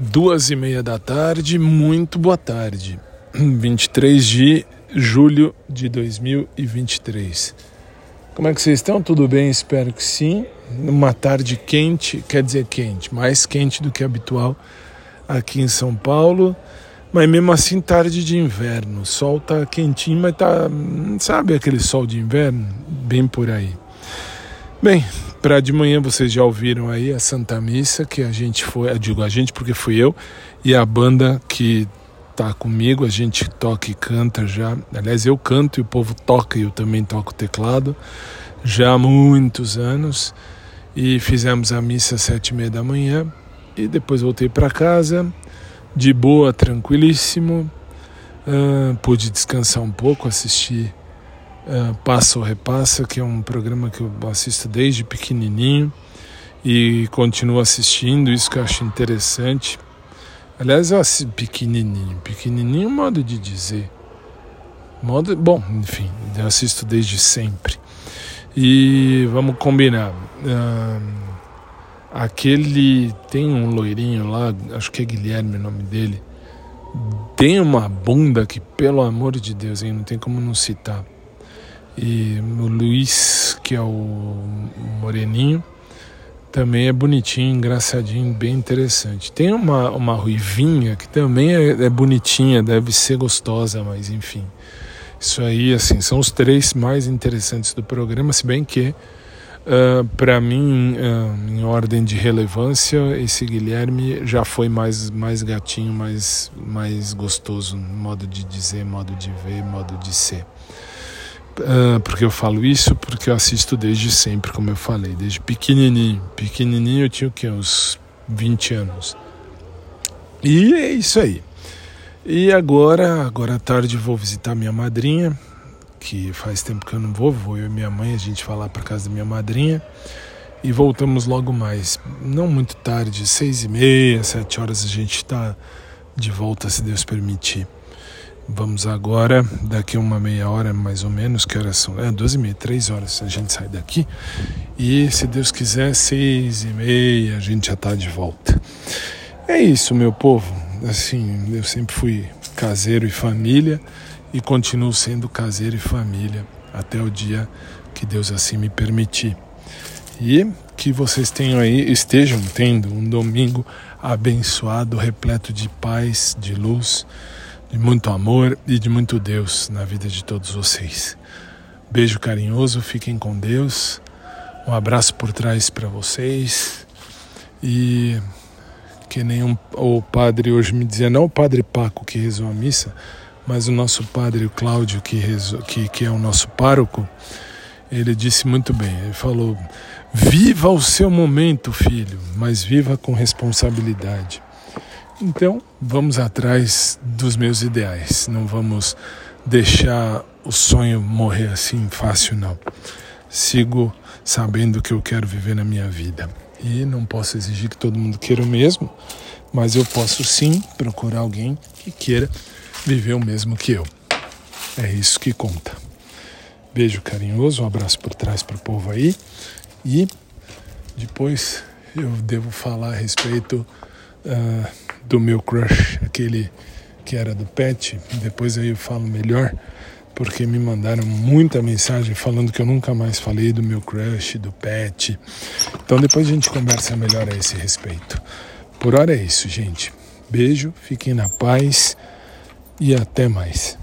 duas e meia da tarde, muito boa tarde. 23 de julho de 2023. Como é que vocês estão? Tudo bem? Espero que sim. Uma tarde quente, quer dizer quente, mais quente do que habitual aqui em São Paulo. Mas mesmo assim, tarde de inverno. O sol tá quentinho, mas tá. Sabe aquele sol de inverno? Bem por aí. Bem, para de manhã vocês já ouviram aí a Santa Missa que a gente foi, eu digo a gente porque fui eu e a banda que tá comigo, a gente toca e canta já. Aliás, eu canto e o povo toca e eu também toco teclado já há muitos anos. E fizemos a missa às sete e meia da manhã e depois voltei para casa de boa, tranquilíssimo. Uh, pude descansar um pouco, assistir uh, Passa ou Repassa, que é um programa que eu assisto desde pequenininho e continuo assistindo, isso que eu acho interessante. Aliás, eu assisto pequenininho, pequenininho é modo de dizer. Modo, bom, enfim, eu assisto desde sempre. E vamos combinar. Uh, aquele tem um loirinho lá, acho que é Guilherme o nome dele. Tem uma bunda que, pelo amor de Deus, hein, não tem como não citar. E o Luiz, que é o moreninho, também é bonitinho, engraçadinho, bem interessante. Tem uma, uma ruivinha que também é, é bonitinha, deve ser gostosa, mas enfim. Isso aí, assim, são os três mais interessantes do programa, se bem que, uh, para mim, uh, em ordem de relevância, esse Guilherme já foi mais, mais gatinho, mais, mais gostoso, modo de dizer, modo de ver, modo de ser. Uh, porque eu falo isso? Porque eu assisto desde sempre, como eu falei, desde pequenininho. Pequenininho eu tinha o quê? Uns 20 anos. E é isso aí. E agora, agora à tarde vou visitar minha madrinha, que faz tempo que eu não vou, vou eu e minha mãe, a gente vai lá para casa da minha madrinha e voltamos logo mais. Não muito tarde, seis e meia, sete horas a gente está de volta, se Deus permitir. Vamos agora, daqui uma meia hora mais ou menos, que horas são? É, duas e meia, três horas a gente sai daqui. E se Deus quiser, seis e meia a gente já está de volta. É isso, meu povo. Assim, eu sempre fui caseiro e família e continuo sendo caseiro e família até o dia que Deus assim me permitir. E que vocês tenham aí, estejam tendo um domingo abençoado, repleto de paz, de luz de muito amor e de muito Deus na vida de todos vocês. Beijo carinhoso, fiquem com Deus. Um abraço por trás para vocês. E que nenhum o padre hoje me dizia, não o padre Paco que rezou a missa, mas o nosso padre o Cláudio que, que, que é o nosso pároco, ele disse muito bem, ele falou, viva o seu momento, filho, mas viva com responsabilidade. Então, vamos atrás dos meus ideais. Não vamos deixar o sonho morrer assim fácil, não. Sigo sabendo que eu quero viver na minha vida. E não posso exigir que todo mundo queira o mesmo, mas eu posso sim procurar alguém que queira viver o mesmo que eu. É isso que conta. Beijo carinhoso, um abraço por trás para o povo aí. E depois eu devo falar a respeito. Uh, do meu crush, aquele que era do Pet. Depois aí eu falo melhor, porque me mandaram muita mensagem falando que eu nunca mais falei do meu crush, do Pet. Então depois a gente conversa melhor a esse respeito. Por hora é isso, gente. Beijo, fiquem na paz e até mais.